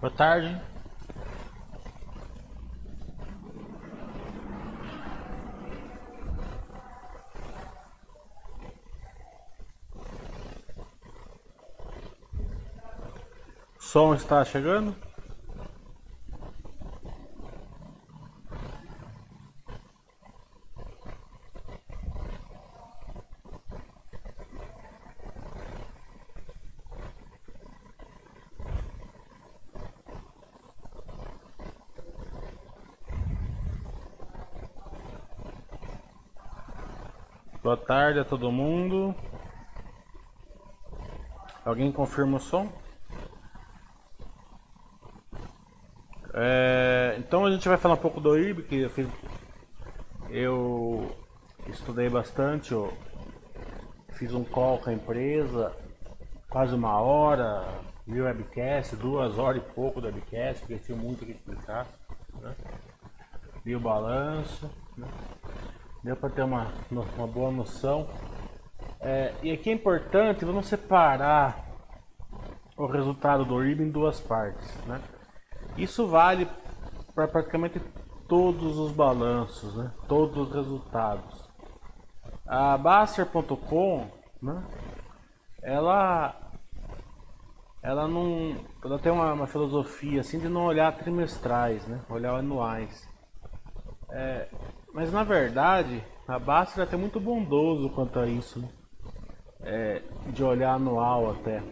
Boa tarde. O som está chegando? Boa tarde a todo mundo. Alguém confirma o som? É, então a gente vai falar um pouco do IRB, que eu, fiz, eu estudei bastante, eu fiz um call com a empresa, quase uma hora, o webcast, duas horas e pouco do webcast, porque tinha muito que explicar. Né? O balanço. Né? Deu para ter uma, uma boa noção. É, e aqui é importante, vamos separar o resultado do IRB em duas partes. Né? Isso vale para praticamente todos os balanços, né? todos os resultados. A Baster.com, né? ela, ela não, ela tem uma, uma, filosofia assim de não olhar trimestrais, né? olhar anuais. É, mas na verdade, a Baster é até muito bondoso quanto a isso, né? é, de olhar anual até,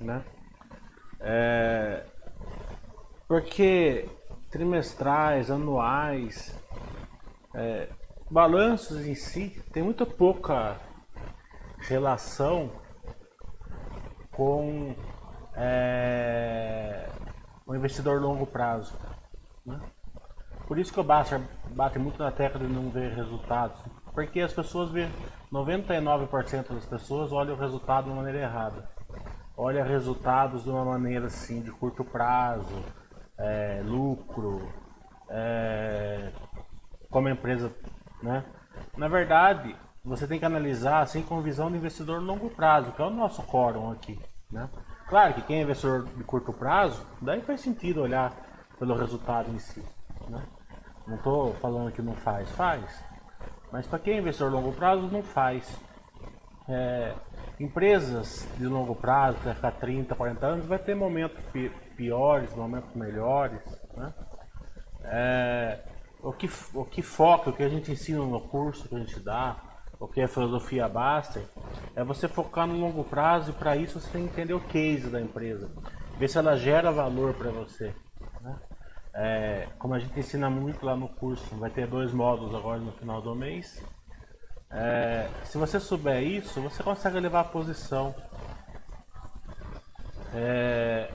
né? É, porque trimestrais, anuais, é, balanços em si tem muito pouca relação com é, o investidor longo prazo. Né? Por isso que o Baster bate muito na tecla de não ver resultados. Porque as pessoas vê 99% das pessoas olham o resultado de uma maneira errada. Olha resultados de uma maneira assim de curto prazo, é, lucro, é, como a empresa, né? Na verdade, você tem que analisar assim com visão de investidor longo prazo, que é o nosso quórum aqui, né? Claro que quem é investidor de curto prazo, daí faz sentido olhar pelo resultado em si, né? Não estou falando que não faz, faz. Mas para quem é investidor longo prazo, não faz. É, empresas de longo prazo, que vai ficar 30, 40 anos, vai ter momentos piores, momentos melhores. Né? É, o, que, o que foca, o que a gente ensina no curso que a gente dá, o que é a filosofia Baster, é você focar no longo prazo e para isso você tem que entender o case da empresa. Ver se ela gera valor para você. É, como a gente ensina muito lá no curso, vai ter dois módulos agora no final do mês. É, se você souber isso, você consegue levar a posição. É,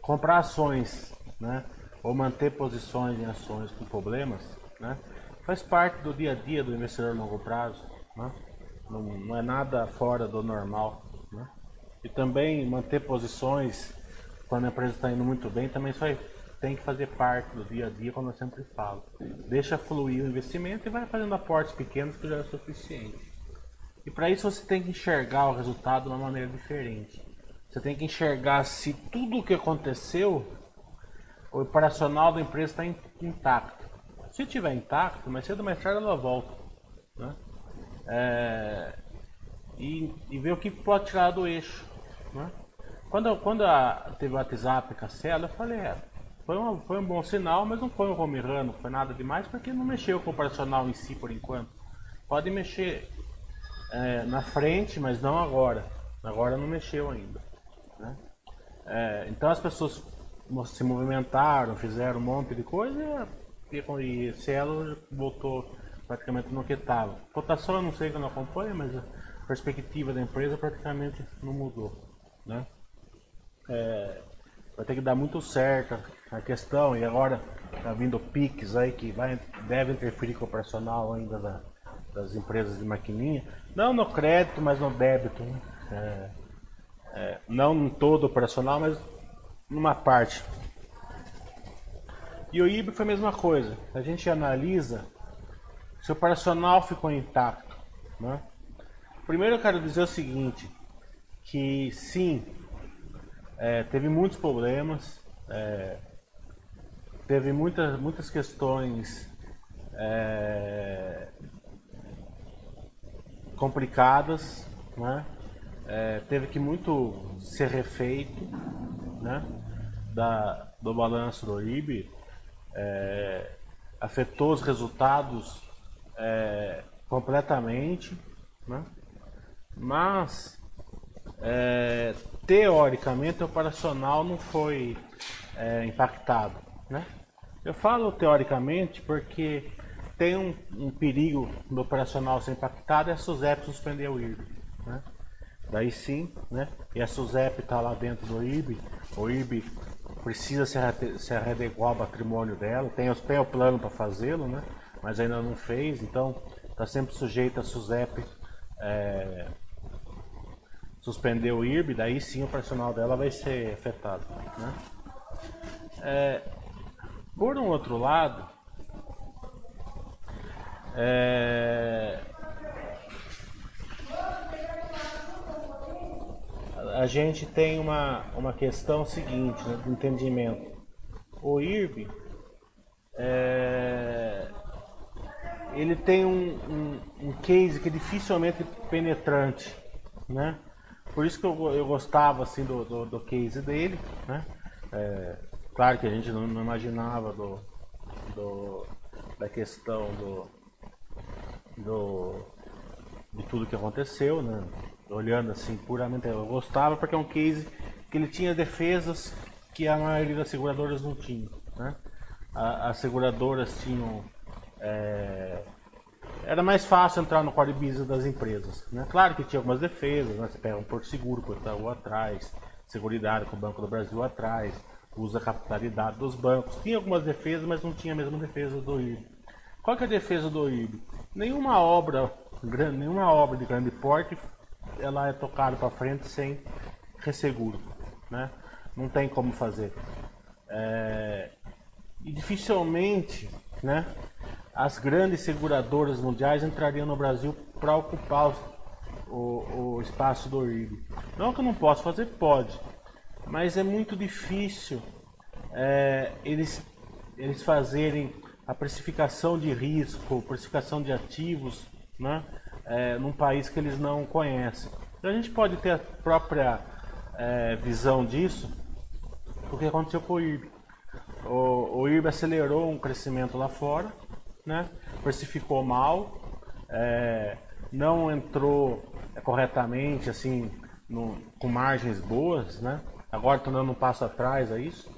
comprar ações, né? Ou manter posições em ações com problemas, né? Faz parte do dia a dia do investidor a longo prazo, né? Não, não é nada fora do normal, né? E também manter posições quando a empresa está indo muito bem, também só tem que fazer parte do dia a dia, como eu sempre falo. Deixa fluir o investimento e vai fazendo aportes pequenos que já é suficiente. E para isso você tem que enxergar o resultado de uma maneira diferente. Você tem que enxergar se tudo o que aconteceu, o operacional da empresa está intacto. Se estiver intacto, mais cedo ou mais tarde ela volta. Né? É, e, e ver o que pode tirar do eixo. Né? Quando, quando a, teve o WhatsApp com a Cela, eu falei, é, foi, uma, foi um bom sinal, mas não foi um home run, foi nada demais, porque não mexeu com o operacional em si por enquanto. Pode mexer é, na frente, mas não agora. Agora não mexeu ainda. Né? É, então as pessoas se movimentaram, fizeram um monte de coisa e, e Cielo voltou praticamente no que estava. Cotação eu não sei que eu não acompanho, mas a perspectiva da empresa praticamente não mudou. Né? É, vai ter que dar muito certo a questão, e agora está vindo PIX aí que vai, deve interferir com o operacional ainda da, das empresas de maquininha. Não no crédito, mas no débito. Né? É, é, não em todo operacional, mas numa parte. E o IB foi a mesma coisa. A gente analisa se o operacional ficou intacto. Né? Primeiro eu quero dizer o seguinte, que sim, é, teve muitos problemas, é, teve muitas, muitas questões é, complicadas, né? É, teve que muito ser refeito, né? Da, do balanço do IB, é, afetou os resultados é, completamente, né? mas é, teoricamente o operacional não foi é, impactado. Né? Eu falo teoricamente porque tem um, um perigo do operacional ser impactado e a SUSEP suspender o IRB. Né? Daí sim, né? e a SUSEP está lá dentro do IRB, o IRB precisa se, se ao patrimônio dela, tem, tem o plano para fazê-lo, né? mas ainda não fez, então está sempre sujeito a SUSEP é, suspender o IRB, daí sim o personal dela vai ser afetado. Né? É, por um outro lado, é, a gente tem uma, uma questão seguinte, né, do entendimento. O IRB, é, ele tem um, um, um, case que é dificilmente penetrante, né? Por isso que eu, eu gostava assim do, do, do case dele, né? É, claro que a gente não, não imaginava do, do, da questão do, do, de tudo que aconteceu, né? Olhando assim puramente, eu gostava porque é um case que ele tinha defesas que a maioria das seguradoras não tinha, né? A, as seguradoras tinham é, era mais fácil entrar no core business das empresas. Né? Claro que tinha algumas defesas, né? você pega um Porto Seguro com o Itaú atrás, Seguridade com o Banco do Brasil atrás, usa a capitalidade dos bancos. Tinha algumas defesas, mas não tinha a mesma defesa do IB. Qual que é a defesa do IB? Nenhuma obra, nenhuma obra de grande porte ela é tocada para frente sem resseguro. Né? Não tem como fazer. É... E dificilmente né, as grandes seguradoras mundiais entrariam no Brasil para ocupar o, o, espaço do IRB. Não que eu não posso fazer, pode, mas é muito difícil é, eles, eles fazerem a precificação de risco, precificação de ativos, né, é, num país que eles não conhecem. Então a gente pode ter a própria é, visão disso, porque aconteceu com o IRB. O, o IRB acelerou um crescimento lá fora, né? precificou mal, é, não entrou corretamente, assim, no, com margens boas, né? Agora estou dando um passo atrás a isso,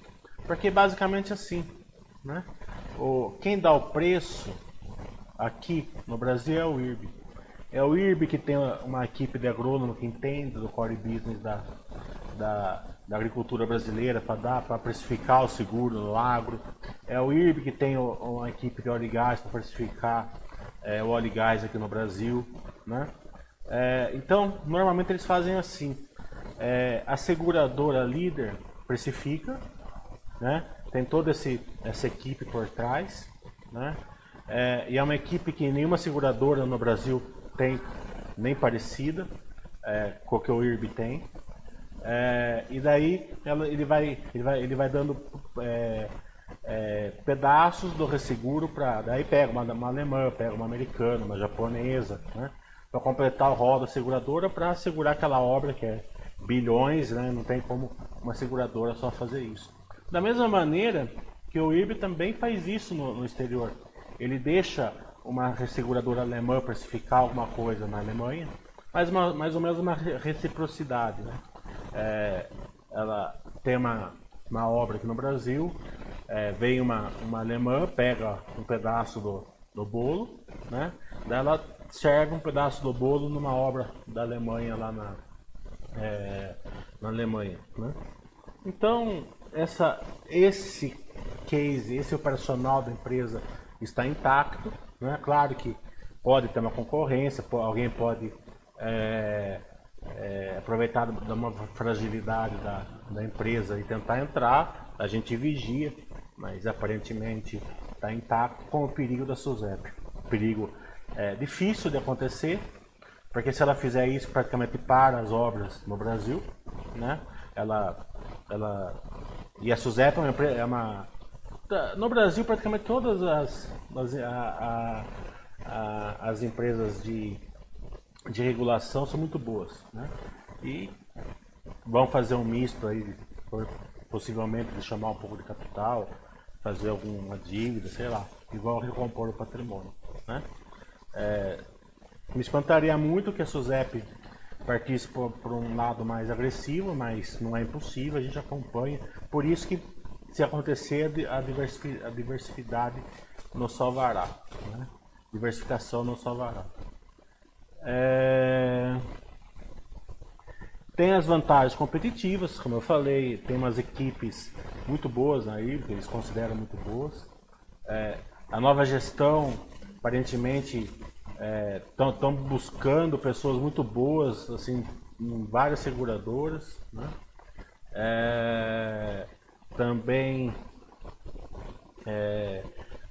porque basicamente assim, né? O, quem dá o preço aqui no Brasil é o IRB. É o IRB que tem uma equipe de agrônomo que entende do core business da, da, da agricultura brasileira para dar para precificar o seguro no agro. É o IRB que tem uma equipe de óleo e gás para precificar é, o óleo e gás aqui no Brasil. Né? É, então, normalmente eles fazem assim. É, a seguradora líder precifica, né? tem toda esse, essa equipe por trás. Né? É, e é uma equipe que nenhuma seguradora no Brasil tem, nem parecida é, com o que o IRB tem. É, e daí ela, ele, vai, ele, vai, ele vai dando é, é, pedaços do resseguro para. Daí pega uma, uma, alemã, pega uma americana, uma japonesa, né, para completar o rol da seguradora para segurar aquela obra que é bilhões, né, não tem como uma seguradora só fazer isso. Da mesma maneira que o IRB também faz isso no, no exterior. Ele deixa uma resseguradora alemã precificar alguma coisa na Alemanha, mas uma, mais ou menos uma reciprocidade. Né? É, ela tem uma, uma obra aqui no Brasil, é, vem uma, uma alemã, pega um pedaço do, do bolo, né? Daí ela serve um pedaço do bolo numa obra da Alemanha lá na, é, na Alemanha, né? Então, essa, esse case, esse operacional da empresa está intacto, né? Claro que pode ter uma concorrência, alguém pode é, é, aproveitar de uma fragilidade da, da empresa e tentar entrar, a gente vigia, mas aparentemente está intacto com o perigo da SUSEP. O perigo é difícil de acontecer, porque se ela fizer isso praticamente para as obras no Brasil, né? ela ela e a Suzep é uma, é uma tá, no Brasil praticamente todas as as, a, a, a, as empresas de, de regulação são muito boas, né? E vão fazer um misto aí, possivelmente de chamar um pouco de capital, fazer alguma dívida, sei lá, e vão recompor o patrimônio, né? É, me espantaria muito que a Suzep partisse por, por, um lado mais agressivo, mas não é impossível, a gente acompanha. Por isso que se acontecer a, a diversidade nos salvará. Né? Diversificação nos salvará. É... Tem as vantagens competitivas, como eu falei, tem umas equipes muito boas aí, que eles consideram muito boas. É... A nova gestão, aparentemente, estão é, buscando pessoas muito boas, assim, em várias seguradoras, né? É, também é,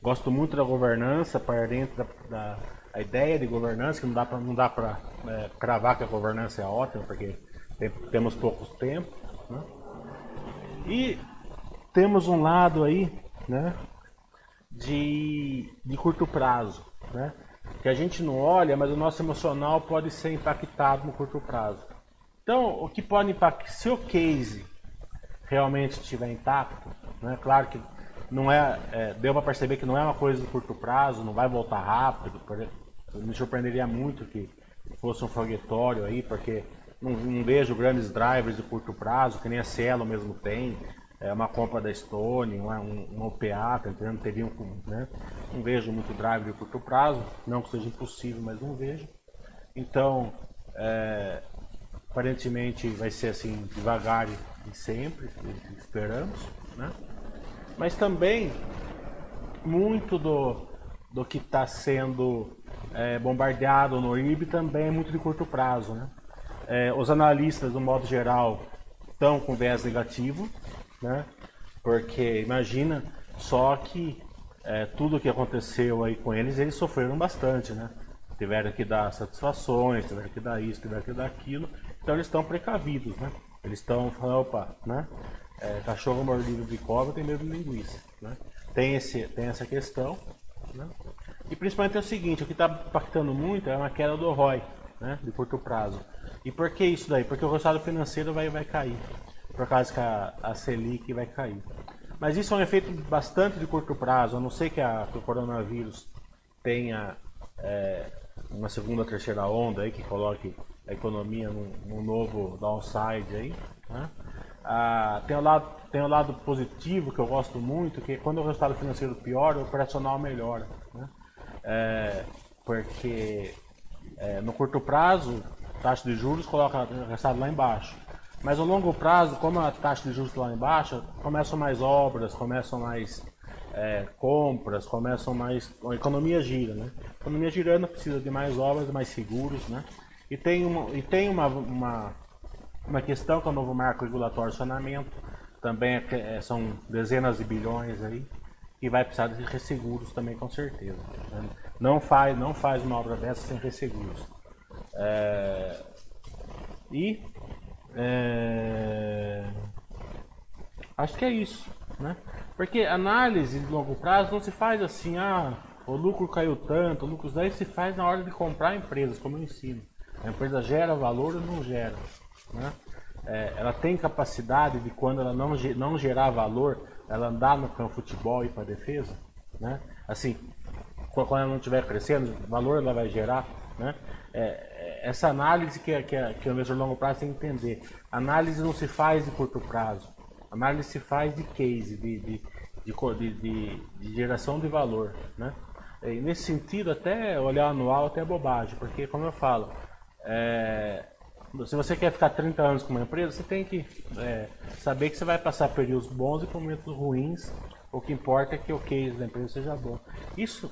gosto muito da governança para dentro da, da, a ideia de governança que não dá para não dá para é, cravar que a governança é ótima porque tem, temos pouco tempo, né? E temos um lado aí, né, de, de curto prazo, né? que a gente não olha, mas o nosso emocional pode ser impactado no curto prazo. Então, o que pode impactar, se o case realmente estiver intacto, né, claro que não é, é deu para perceber que não é uma coisa de curto prazo, não vai voltar rápido, me surpreenderia muito que fosse um foguetório aí, porque não, não vejo grandes drivers de curto prazo, que nem a Cielo mesmo tem, é uma compra da Stone, um, um OPA, tá entendendo? Teria um, né? Não vejo muito drive de curto prazo, não que seja impossível, mas não vejo. Então, é, aparentemente vai ser assim, devagar e sempre, esperamos, né? Mas também, muito do, do que está sendo é, bombardeado no IB também é muito de curto prazo, né? É, os analistas, do modo geral, estão com viés negativo, né? Porque imagina só que é, tudo que aconteceu aí com eles, eles sofreram bastante, né? Tiveram que dar satisfações, tiveram que dar isso, tiveram que dar aquilo. Então eles estão precavidos, né? Eles estão falando, opa, né? É, cachorro mordido de cobra tem medo de linguiça, né? Tem, esse, tem essa questão, né? E principalmente é o seguinte, o que está impactando muito é uma queda do ROI, né? De curto prazo. E por que isso daí? Porque o resultado financeiro vai, vai cair por causa que a, a Selic vai cair. Mas isso é um efeito bastante de curto prazo, a não ser que, a, que o coronavírus tenha é, uma segunda, terceira onda aí que coloque a economia num, num novo downside aí. Né? Ah, tem, o lado, tem o lado positivo que eu gosto muito, que quando o resultado financeiro piora, o operacional melhora. É, porque é, no curto prazo, taxa de juros coloca o resultado lá embaixo. Mas a longo prazo, como a taxa de juros lá embaixo, começam mais obras, começam mais é, compras, começam mais. A economia gira, né? A economia girando precisa de mais obras, mais seguros, né? E tem uma, e tem uma, uma, uma questão que é o novo marco regulatório de saneamento, também é, é, são dezenas de bilhões aí, e vai precisar de resseguros também com certeza. Não, faz, não faz uma obra dessa sem resseguros. É, e é... Acho que é isso, né? Porque análise de longo prazo não se faz assim, ah, o lucro caiu tanto, o lucro daí se faz na hora de comprar empresas, como eu ensino. A empresa gera valor ou não gera, né? É, ela tem capacidade de quando ela não, não gerar valor, ela andar no campo de futebol e para defesa, né? Assim, quando ela não estiver crescendo, valor ela vai gerar, né? É, essa análise que, que, que o de longo prazo tem que entender. Análise não se faz de curto prazo. Análise se faz de case, de, de, de, de, de geração de valor. Né? E nesse sentido, até olhar anual até é bobagem, porque como eu falo, é, se você quer ficar 30 anos com uma empresa, você tem que é, saber que você vai passar períodos bons e momentos ruins. O que importa é que o case da empresa seja bom. Isso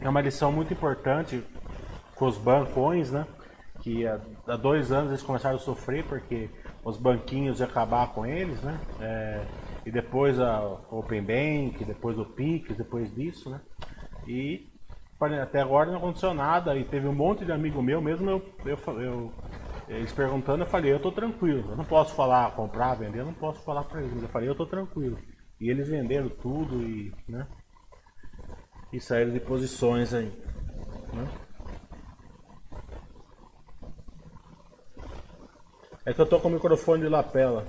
é uma lição muito importante com os bancões, né? que há, há, dois anos eles começaram a sofrer porque os banquinhos iam acabar com eles, né? É, e depois a Open Bank, depois o Pix, depois disso, né? E até agora não aconteceu nada e teve um monte de amigo meu, mesmo eu, eu, eu, eles perguntando, eu falei, eu tô tranquilo. Eu não posso falar comprar, vender, eu não posso falar para eles. Eu falei, eu tô tranquilo. E eles venderam tudo e, né? E saíram de posições aí. Né? É que eu tô com o microfone de lapela.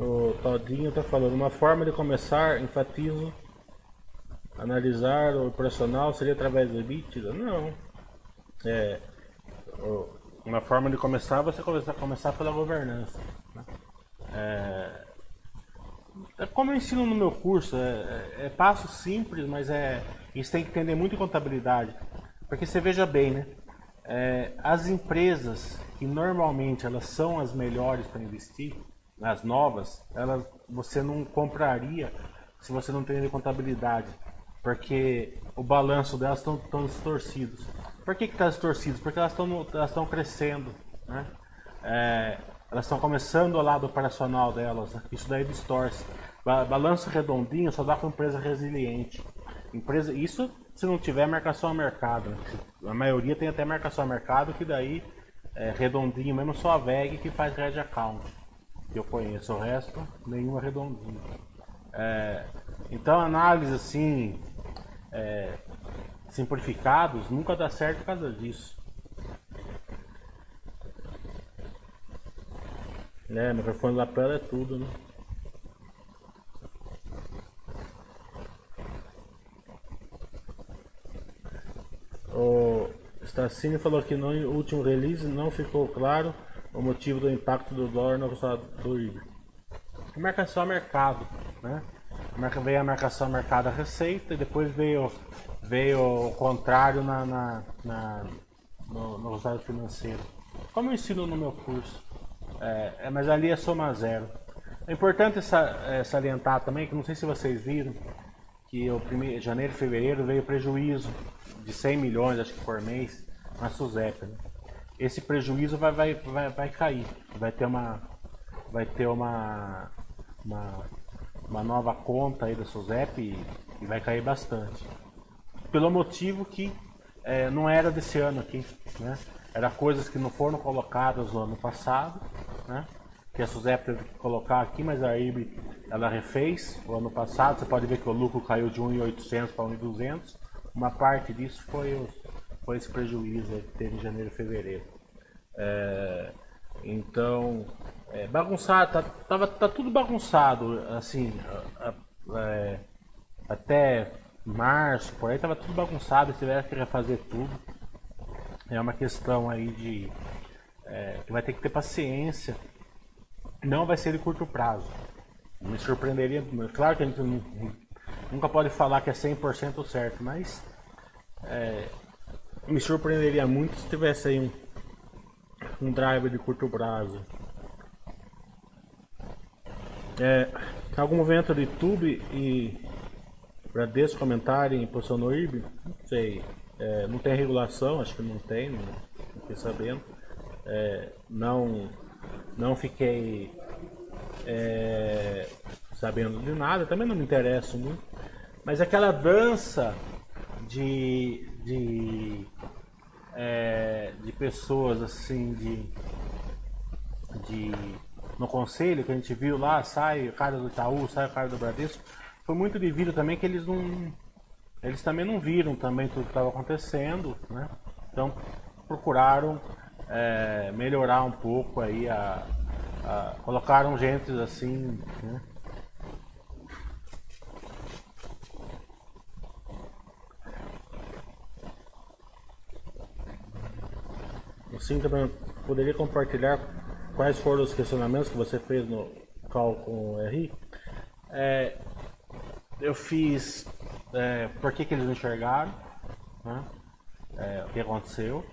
O Todinho tá falando, uma forma de começar, enfatizo, analisar o operacional seria através do EBITDA? Não. É, uma forma de começar você começar, começar pela governança. É, é, como eu ensino no meu curso, é, é, é passo simples, mas é isso tem que entender muito em contabilidade. Porque você veja bem, né? É, as empresas que normalmente elas são as melhores para investir, as novas, elas você não compraria se você não tem contabilidade, porque o balanço delas estão tão distorcidos. Por que está distorcidos? Porque elas estão crescendo, né? É, elas estão começando o lado operacional delas, né? isso daí distorce. Balanço redondinho só dá para empresa resiliente. Empresa, isso se não tiver marcação a mercado. Né? A maioria tem até marcação a mercado, que daí é redondinho mesmo, só a VEG que faz red account que eu conheço, o resto nenhuma redondinha. É, então análise assim é, simplificados nunca dá certo por causa disso. Né, microfone lapela é tudo, né? O Stacini falou que no último release não ficou claro o motivo do impacto do dólar no resultado do IBI. Marcação a mercado, né? Veio a marcação mercado a receita e depois veio, veio o contrário na, na, na no, no, resultado financeiro. Como eu ensino no meu curso. É, é, mas ali é soma zero. É importante é, salientar também, que não sei se vocês viram, que o primeiro, janeiro e fevereiro veio prejuízo de 100 milhões, acho que por mês, na SUSEP. Né? esse prejuízo vai, vai, vai, vai cair. Vai ter uma. Vai ter uma. Uma, uma nova conta aí da SUSEP e, e vai cair bastante. Pelo motivo que é, não era desse ano aqui. Né? Era coisas que não foram colocadas no ano passado, né? que a SUSEP teve que colocar aqui, mas a IB ela refez o ano passado. Você pode ver que o lucro caiu de 1.800 para 1.200. Uma parte disso foi os, foi esse prejuízo que teve em janeiro e fevereiro. É, então, é, bagunçado, tá, tava, tá tudo bagunçado, assim, é, até março, por aí tava tudo bagunçado, se tiver que refazer tudo. É uma questão aí de é, que vai ter que ter paciência. Não vai ser de curto prazo. Me surpreenderia, claro que a gente nunca pode falar que é 100% certo, mas é, me surpreenderia muito se tivesse aí um, um driver de curto prazo. É, algum movimento do YouTube e Bradesco em posição no IRB? Não sei. É, não tem regulação, acho que não tem, não, não fiquei sabendo. É, não, não fiquei é, sabendo de nada, também não me interesso muito. Mas aquela dança de, de, é, de pessoas assim, de, de no conselho que a gente viu lá, sai o cara do Itaú, sai o cara do Bradesco, foi muito devido também que eles não. Eles também não viram também tudo que estava acontecendo, né? Então procuraram é, melhorar um pouco aí a, a, colocaram gente assim, né? Sim, também poderia compartilhar quais foram os questionamentos que você fez no call com o RI? É, eu fiz é, por que, que eles enxergaram, né? é, o que aconteceu.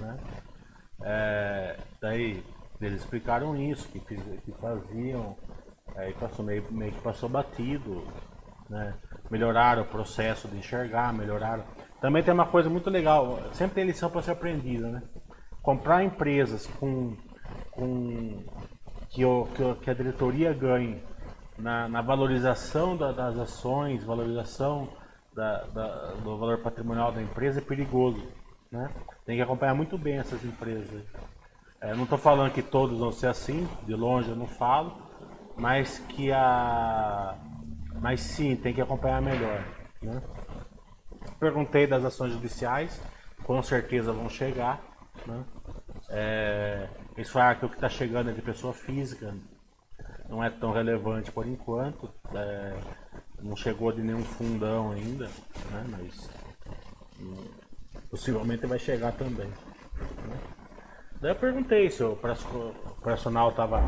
Né? É, daí eles explicaram isso, que, fiz, que faziam, aí passou meio, meio que passou batido, né? melhoraram o processo de enxergar, melhoraram. Também tem uma coisa muito legal, sempre tem lição para ser aprendida, né? Comprar empresas com, com que, o, que a diretoria ganhe na, na valorização da, das ações, valorização da, da, do valor patrimonial da empresa é perigoso. Né? Tem que acompanhar muito bem essas empresas. É, não estou falando que todos vão ser assim, de longe eu não falo, mas que a. Mas sim, tem que acompanhar melhor. Né? Perguntei das ações judiciais, com certeza vão chegar. Né? É, eles falaram que o que está chegando é de pessoa física, não é tão relevante por enquanto. É, não chegou de nenhum fundão ainda, né? mas possivelmente vai chegar também. Né? Daí eu perguntei se o operacional estava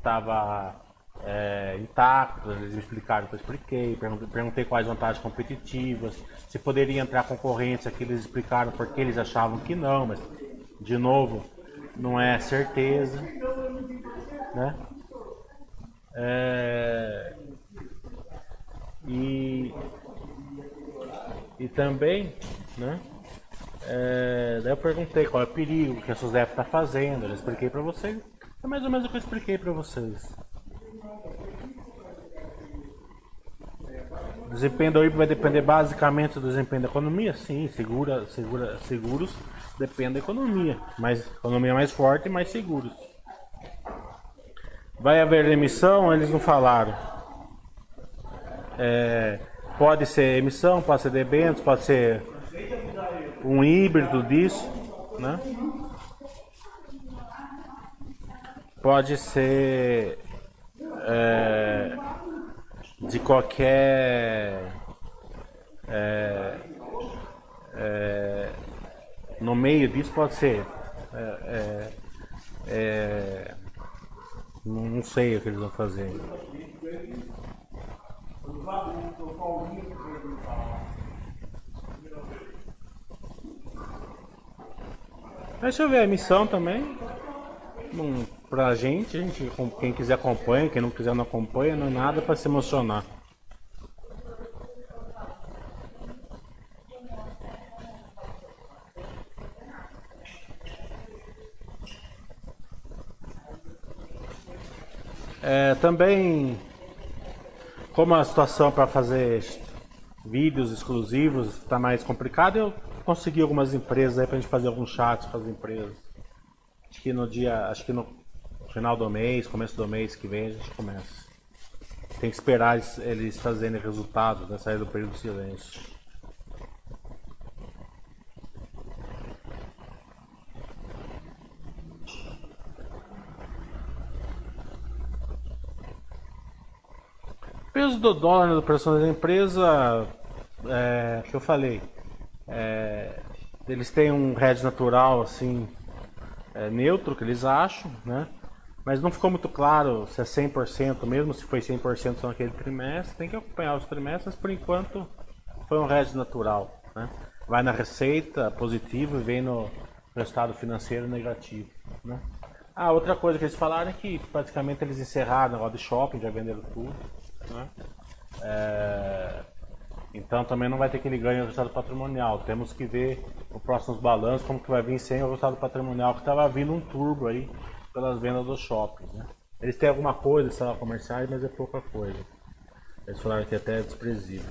tava, é, intacto, eles me explicaram que eu expliquei, perguntei quais vantagens competitivas, se poderia entrar concorrência, que eles explicaram porque eles achavam que não, mas de novo, não é certeza. Né? É, e, e também, né? É, daí eu perguntei qual é o perigo que a SUSEP está fazendo, eu expliquei para vocês. É mais ou menos o que eu expliquei para vocês. Desempenho da UIP vai depender basicamente do desempenho da economia? Sim, segura, segura, seguros depende da economia. Mas economia mais forte mais seguros. Vai haver emissão? Eles não falaram. É, pode ser emissão, pode ser debêntures, pode ser um híbrido disso, né? Pode ser é, de qualquer é, é, no meio disso pode ser é, é, é, não sei o que eles vão fazer Deixa eu ver a missão também. Um, pra gente, a gente, quem quiser acompanha, quem não quiser não acompanha, não é nada para se emocionar. É, também, como a situação para fazer vídeos exclusivos está mais complicada, eu consegui algumas empresas aí pra gente fazer alguns chats com as empresas. Acho que no dia, acho que no final do mês, começo do mês que vem a gente começa. Tem que esperar eles, eles fazerem resultados, né? Sair do período de silêncio. Peso do dólar na operação da empresa, é, que eu falei, é, eles têm um hedge natural assim é, neutro que eles acham, né? Mas não ficou muito claro se é 100%, mesmo se foi 100% só naquele trimestre. Tem que acompanhar os trimestres, por enquanto foi um hedge natural, né? Vai na receita positivo e vem no resultado financeiro negativo, né? Ah, outra coisa que eles falaram é que praticamente eles encerraram o negócio de shopping, já venderam tudo, né? É então também não vai ter aquele ganho no resultado patrimonial. Temos que ver os próximos balanços como que vai vir sem o resultado patrimonial, que estava vindo um turbo aí pelas vendas dos shoppings. Né? Eles têm alguma coisa, sala comerciais, mas é pouca coisa. Eles falaram que até é desprezível.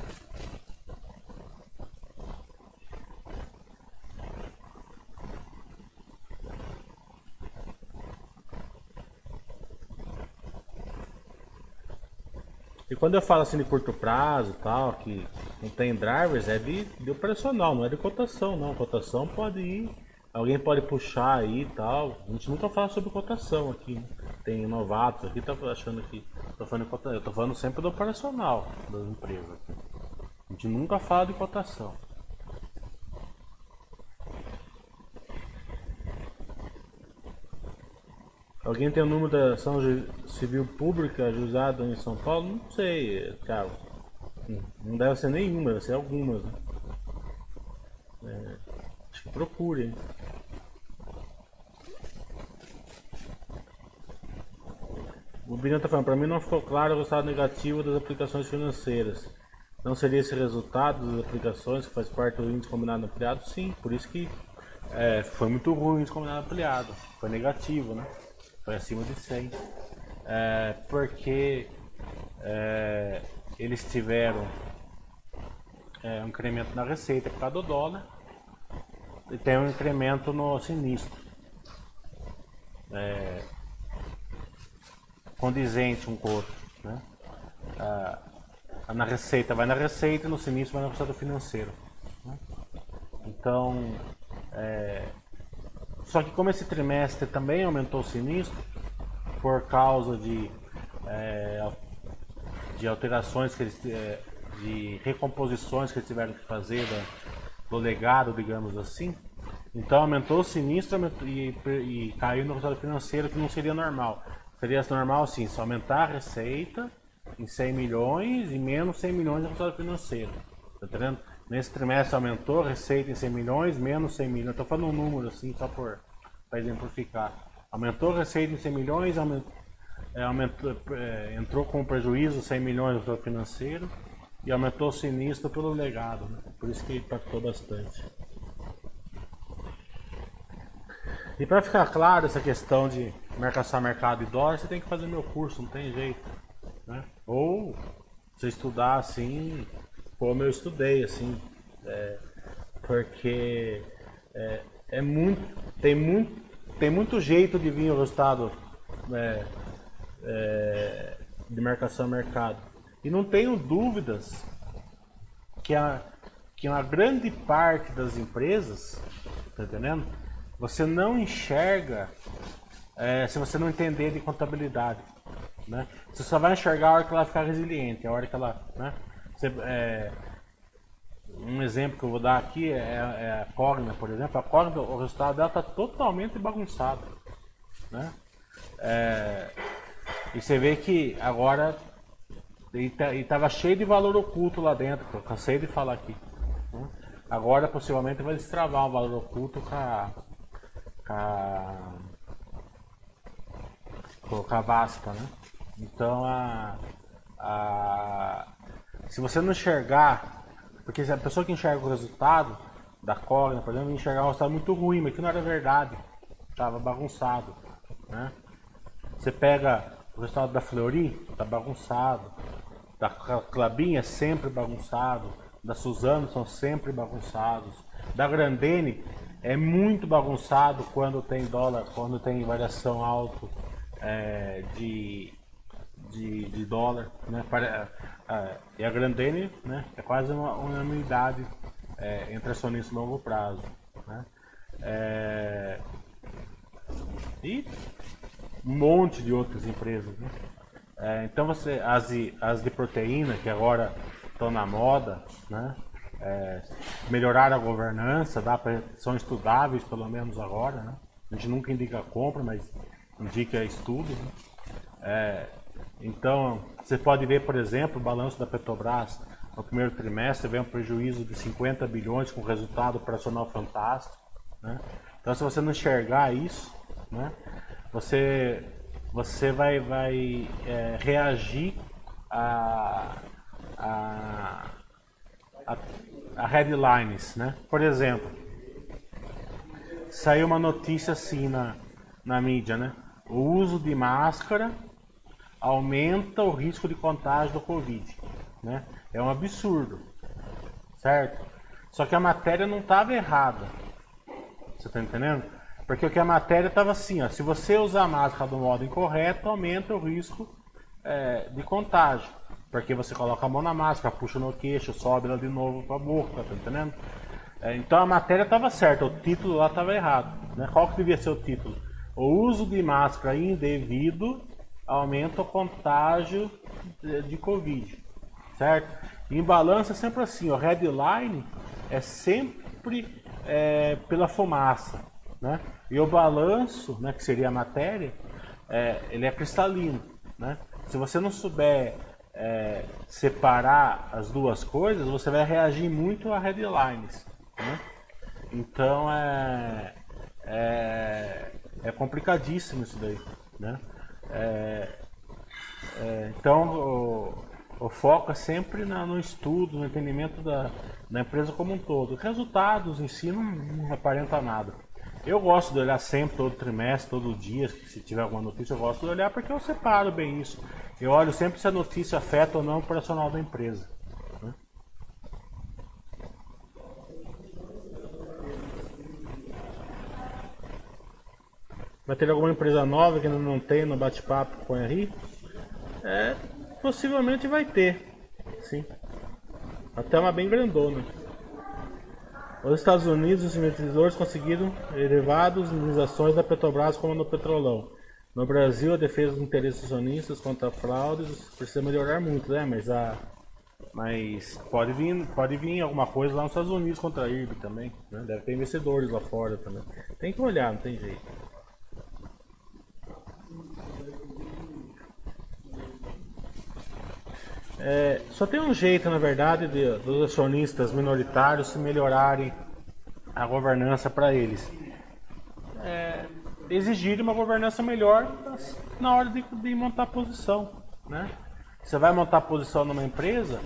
E quando eu falo assim de curto prazo tal, que não tem drivers, é de, de operacional, não é de cotação não. Cotação pode ir, alguém pode puxar aí e tal. A gente nunca fala sobre cotação aqui. Né? Tem novatos aqui, tá achando que. Tô falando, eu tô falando sempre do operacional das empresas. A gente nunca fala de cotação. Alguém tem o número da ação civil pública usada em São Paulo? Não sei, cara. Não deve ser nenhuma, deve ser algumas. Né? É, acho que procure. Bino está falando, para mim não ficou claro o resultado negativo das aplicações financeiras. Não seria esse resultado das aplicações que faz parte do índice combinado ampliado? Sim, por isso que é, foi muito ruim o índice combinado ampliado. Foi negativo, né? foi acima de 100. É, porque é, eles tiveram é, um incremento na receita por causa do dólar e tem um incremento no sinistro. É, condizente um com o outro. Né? Ah, na receita vai na receita no sinistro vai no resultado financeiro. Né? Então, é, só que como esse trimestre também aumentou o sinistro, por causa de, é, de alterações que eles, é, de recomposições que eles tiveram que fazer da, do legado, digamos assim. Então aumentou o sinistro e, e caiu no resultado financeiro que não seria normal. Seria normal assim, se aumentar a receita em 100 milhões e menos 100 milhões no resultado financeiro. Tá entendendo? Nesse trimestre aumentou a receita em 100 milhões, menos 100 milhões. Estou falando um número assim, só para exemplificar. Aumentou a receita em 100 milhões, aumentou, é, aumentou, é, entrou com prejuízo 100 milhões no resultado financeiro e aumentou o sinistro pelo legado. Né? Por isso que impactou bastante. E para ficar claro essa questão de marcação mercado e dólar, você tem que fazer meu curso, não tem jeito. Né? Ou você estudar assim, como eu estudei, assim, é, porque é, é, muito, tem muito, tem muito jeito de vir o resultado é, é de marcação mercado. E não tenho dúvidas que a, que uma grande parte das empresas, tá entendendo? Você não enxerga é, se você não entender de contabilidade. Né? Você só vai enxergar a hora que ela ficar resiliente, a hora que ela. Né? Você, é, um exemplo que eu vou dar aqui é, é a Cogna, por exemplo. A Cogna, o resultado dela está totalmente bagunçado. Né? É, e você vê que agora e estava cheio de valor oculto lá dentro, que eu cansei de falar aqui. Né? Agora possivelmente vai destravar o valor oculto com a, com a, com a Vasta, né? Então a, a, se você não enxergar, porque a pessoa que enxerga o resultado da córnea, por exemplo, enxergar um resultado muito ruim, mas que não era verdade, estava bagunçado. Né? Você pega o resultado da Fleury, tá bagunçado. Da Clabinha, sempre bagunçado. Da Suzano, são sempre bagunçados. Da Grandene, é muito bagunçado quando tem dólar, quando tem variação alta é, de, de, de, dólar. Né? É, e a Grandene né, é quase uma unanimidade é, entre acionistas a longo prazo. Né? É, e um monte de outras empresas. Né? É, então você as as de proteína que agora estão na moda, né? É, melhorar a governança, dá pra, são estudáveis pelo menos agora. Né? A gente nunca indica compra, mas indica estudo. Né? É, então você pode ver, por exemplo, o balanço da Petrobras no primeiro trimestre vem um prejuízo de 50 bilhões com resultado operacional fantástico. Né? Então se você não enxergar isso, né? você, você vai, vai é, reagir a, a, a headlines, né? Por exemplo, saiu uma notícia assim na, na mídia, né? O uso de máscara aumenta o risco de contágio do Covid, né? É um absurdo, certo? Só que a matéria não estava errada. Você está entendendo? Porque o que a matéria estava assim, ó, se você usar a máscara do modo incorreto, aumenta o risco é, de contágio. Porque você coloca a mão na máscara, puxa no queixo, sobe ela de novo para a boca, tá entendendo? É, então a matéria estava certa, o título lá estava errado. Né? Qual que devia ser o título? O uso de máscara indevido aumenta o contágio de, Covid, certo? em balança é sempre assim, o headline é sempre é, pela fumaça. Né? E o balanço, né, que seria a matéria, é, ele é cristalino. Né? Se você não souber é, separar as duas coisas, você vai reagir muito a headlines. Né? Então é, é, é, complicadíssimo isso daí. Né? É, é, então o, o, foco é sempre na, no estudo, no entendimento da, da empresa como um todo. Resultados em si não, não aparenta nada. Eu gosto de olhar sempre, todo trimestre, todo dia, se tiver alguma notícia, eu gosto de olhar porque eu separo bem isso. Eu olho sempre se a notícia afeta ou não o operacional da empresa. Né? Vai ter alguma empresa nova que ainda não tem no bate-papo com a Henri? É, possivelmente vai ter, sim. Até uma bem grandona. Os Estados Unidos e os investidores conseguiram elevadas indenizações da Petrobras como no Petrolão. No Brasil, a defesa dos interesses acionistas contra fraudes precisa melhorar muito, né? Mas a mas pode vir, pode vir alguma coisa lá nos Estados Unidos contra a IRB também. Né? Deve ter investidores lá fora também. Tem que olhar, não tem jeito. É, só tem um jeito, na verdade, de, dos acionistas minoritários se melhorarem a governança para eles. Exigir uma governança melhor na hora de, de montar posição, né? Você vai montar posição numa empresa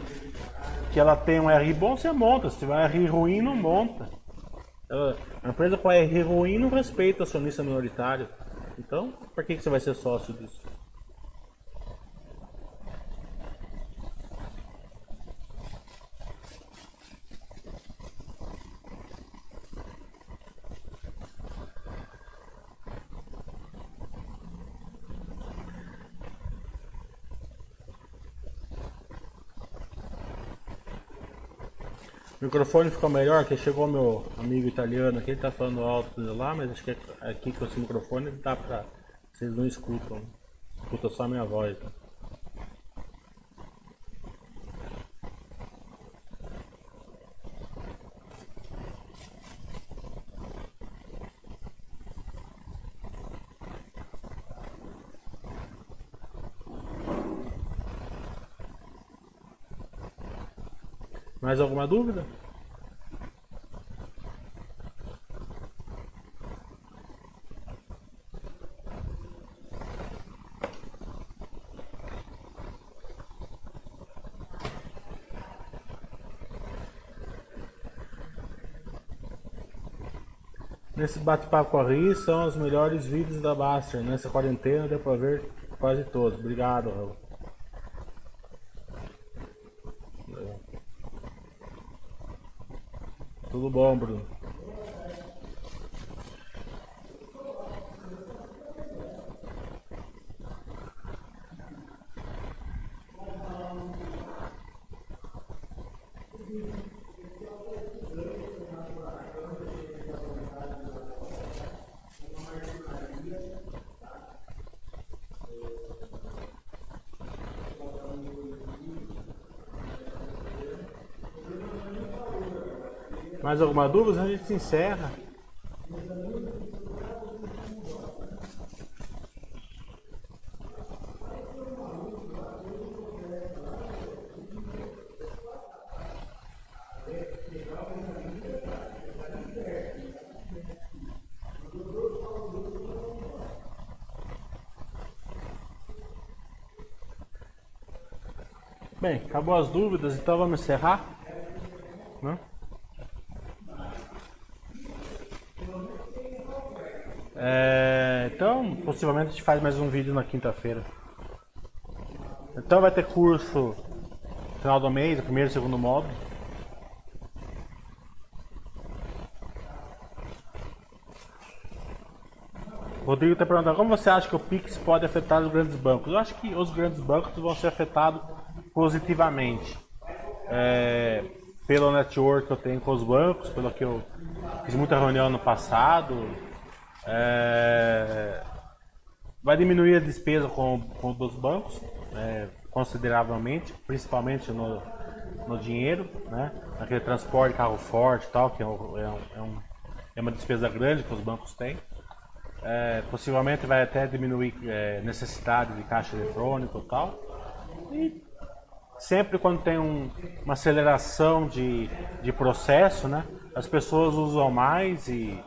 que ela tem um RI bom, você monta. Se tiver um RI ruim, não monta. A empresa com RI ruim não respeita acionista minoritário. Então, por que, que você vai ser sócio disso? Microfone ficou melhor, que chegou meu amigo italiano aqui, ele tá falando alto lá, mas acho que aqui com esse microfone dá pra. Vocês não escutam. Escuta só a minha voz. Mais alguma dúvida? Nesse bate-papo com a Ri são os melhores vídeos da Baster. Nessa quarentena deu pra ver quase todos. Obrigado, Raul. Tudo bom, Bruno? Mais alguma dúvida? A gente se encerra. Bem, acabou as dúvidas, então vamos encerrar. Não? Né? É, possivelmente a gente faz mais um vídeo na quinta-feira. Então vai ter curso final do mês, o primeiro e segundo módulo. Rodrigo está perguntando como você acha que o Pix pode afetar os grandes bancos? Eu acho que os grandes bancos vão ser afetados positivamente. É, pelo network que eu tenho com os bancos, pelo que eu fiz muita reunião no passado, é, vai diminuir a despesa com, com dos bancos é, consideravelmente, principalmente no, no dinheiro, né? Aquele transporte carro forte tal, que é, um, é, um, é uma despesa grande que os bancos têm. É, possivelmente vai até diminuir é, necessidade de caixa eletrônico e tal. E sempre quando tem um, uma aceleração de, de processo, né, as pessoas usam mais e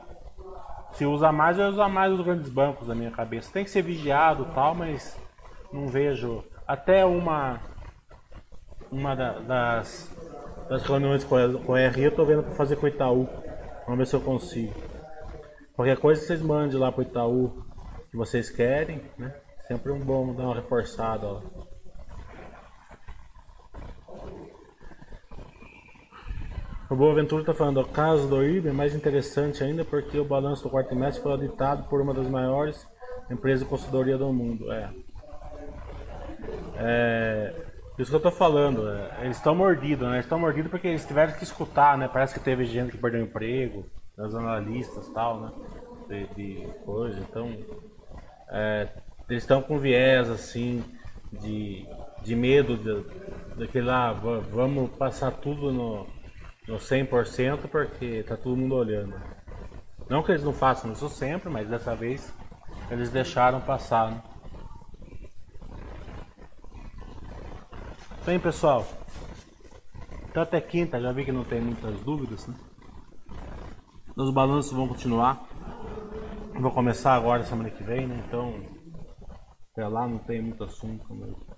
se usa mais, vai usar mais os grandes bancos na minha cabeça. Tem que ser vigiado tal, mas não vejo. Até uma uma da, das, das reuniões com a, RI eu tô vendo para fazer com o Itaú. Vamos ver se eu consigo. Qualquer coisa vocês mandem lá pro Itaú que vocês querem, né? Sempre um bom dar uma reforçada, ó. O Boaventura está falando, o caso do IBE é mais interessante ainda porque o balanço do quarto trimestre foi auditado por uma das maiores empresas de consultoria do mundo. É. É, isso que eu estou falando, é, eles estão mordidos, né? Eles estão mordidos porque eles tiveram que escutar, né? Parece que teve gente que perdeu emprego, das analistas tal, né? De, de coisa, então é, eles estão com viés assim de, de medo de, daquele lá, vamos passar tudo no, no 100% porque tá todo mundo olhando. Não que eles não façam isso sempre, mas dessa vez eles deixaram passar. Né? Bem, pessoal, então até quinta, já vi que não tem muitas dúvidas. Né? Os balanços vão continuar. Vou começar agora semana que vem, né? Então, até lá não tem muito assunto mesmo.